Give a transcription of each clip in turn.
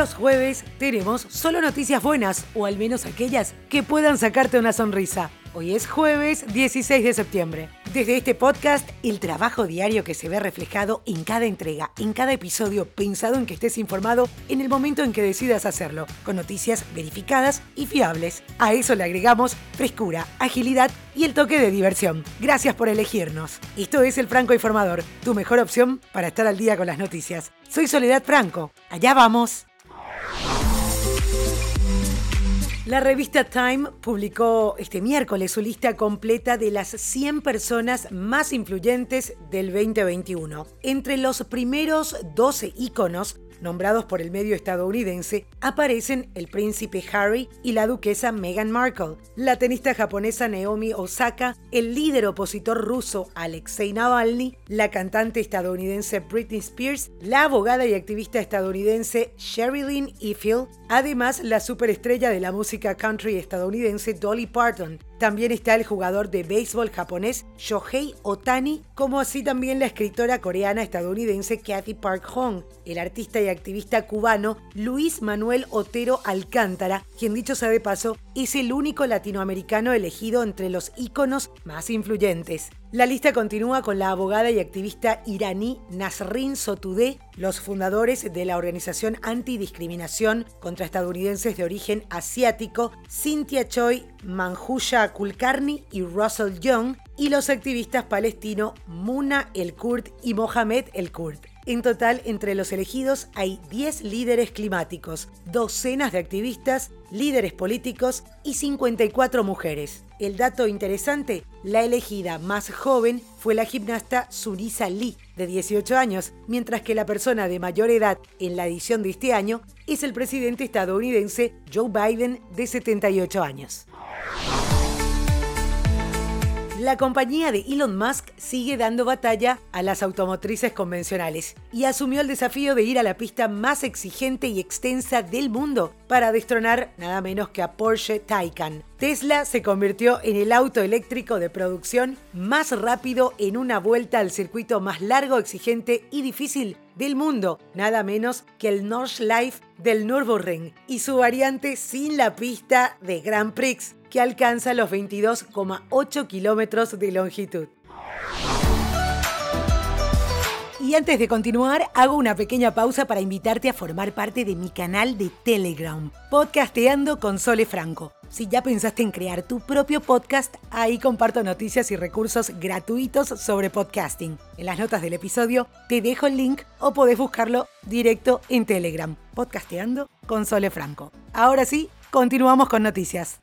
Los jueves tenemos solo noticias buenas, o al menos aquellas que puedan sacarte una sonrisa. Hoy es jueves 16 de septiembre. Desde este podcast, el trabajo diario que se ve reflejado en cada entrega, en cada episodio, pensado en que estés informado en el momento en que decidas hacerlo, con noticias verificadas y fiables. A eso le agregamos frescura, agilidad y el toque de diversión. Gracias por elegirnos. Esto es El Franco Informador, tu mejor opción para estar al día con las noticias. Soy Soledad Franco. Allá vamos. La revista Time publicó este miércoles su lista completa de las 100 personas más influyentes del 2021. Entre los primeros 12 íconos nombrados por el medio estadounidense, aparecen el príncipe Harry y la duquesa Meghan Markle, la tenista japonesa Naomi Osaka, el líder opositor ruso Alexei Navalny, la cantante estadounidense Britney Spears, la abogada y activista estadounidense Sherilyn Ifill, además la superestrella de la música country estadounidense Dolly Parton, también está el jugador de béisbol japonés Shohei Otani, como así también la escritora coreana estadounidense Kathy Park Hong, el artista y activista cubano Luis Manuel Otero Alcántara, quien dicho sea de paso, es el único latinoamericano elegido entre los íconos más influyentes. La lista continúa con la abogada y activista iraní Nasrin Sotoudeh, los fundadores de la organización antidiscriminación contra estadounidenses de origen asiático, Cynthia Choi, Manjusha Kulkarni y Russell Young, y los activistas palestinos Muna El Kurd y Mohamed El Kurd. En total, entre los elegidos hay 10 líderes climáticos, docenas de activistas, líderes políticos y 54 mujeres. El dato interesante, la elegida más joven fue la gimnasta Surisa Lee, de 18 años, mientras que la persona de mayor edad en la edición de este año es el presidente estadounidense Joe Biden, de 78 años. La compañía de Elon Musk sigue dando batalla a las automotrices convencionales y asumió el desafío de ir a la pista más exigente y extensa del mundo para destronar nada menos que a Porsche Taycan. Tesla se convirtió en el auto eléctrico de producción más rápido en una vuelta al circuito más largo, exigente y difícil del mundo, nada menos que el Nordschleife del Nürburgring y su variante sin la pista de Grand Prix que alcanza los 22,8 kilómetros de longitud. Y antes de continuar, hago una pequeña pausa para invitarte a formar parte de mi canal de Telegram, Podcasteando con Sole Franco. Si ya pensaste en crear tu propio podcast, ahí comparto noticias y recursos gratuitos sobre podcasting. En las notas del episodio te dejo el link o podés buscarlo directo en Telegram, Podcasteando con Sole Franco. Ahora sí, continuamos con noticias.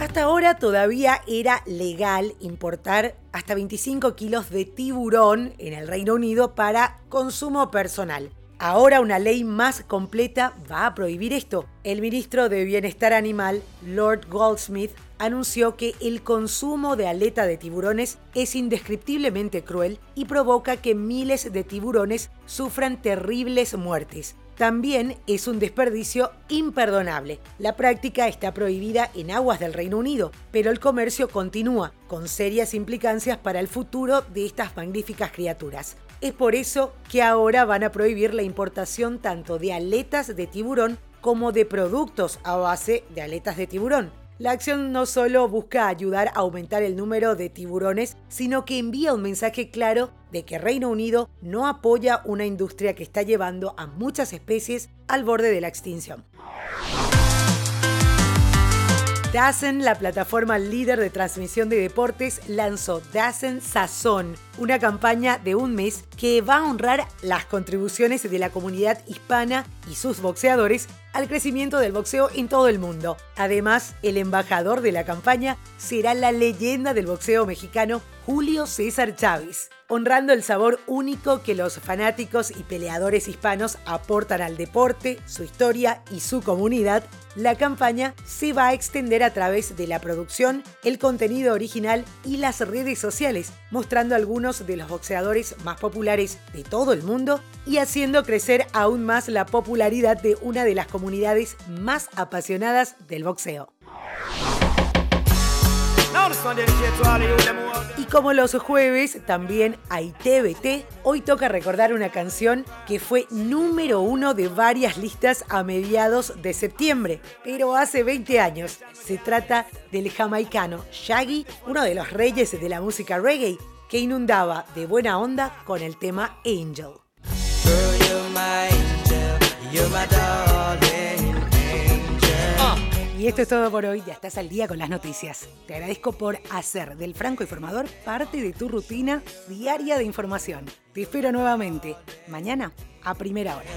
Hasta ahora todavía era legal importar hasta 25 kilos de tiburón en el Reino Unido para consumo personal. Ahora una ley más completa va a prohibir esto. El ministro de Bienestar Animal, Lord Goldsmith, anunció que el consumo de aleta de tiburones es indescriptiblemente cruel y provoca que miles de tiburones sufran terribles muertes. También es un desperdicio imperdonable. La práctica está prohibida en aguas del Reino Unido, pero el comercio continúa, con serias implicancias para el futuro de estas magníficas criaturas. Es por eso que ahora van a prohibir la importación tanto de aletas de tiburón como de productos a base de aletas de tiburón. La acción no solo busca ayudar a aumentar el número de tiburones, sino que envía un mensaje claro de que Reino Unido no apoya una industria que está llevando a muchas especies al borde de la extinción. Dazen, la plataforma líder de transmisión de deportes, lanzó Dazen Sazón, una campaña de un mes que va a honrar las contribuciones de la comunidad hispana y sus boxeadores al crecimiento del boxeo en todo el mundo. Además, el embajador de la campaña será la leyenda del boxeo mexicano Julio César Chávez honrando el sabor único que los fanáticos y peleadores hispanos aportan al deporte, su historia y su comunidad, la campaña se va a extender a través de la producción, el contenido original y las redes sociales, mostrando algunos de los boxeadores más populares de todo el mundo y haciendo crecer aún más la popularidad de una de las comunidades más apasionadas del boxeo. como los jueves, también hay TBT. Hoy toca recordar una canción que fue número uno de varias listas a mediados de septiembre, pero hace 20 años. Se trata del jamaicano Shaggy, uno de los reyes de la música reggae, que inundaba de buena onda con el tema Angel. Y esto es todo por hoy, ya estás al día con las noticias. Te agradezco por hacer del Franco Informador parte de tu rutina diaria de información. Te espero nuevamente mañana a primera hora.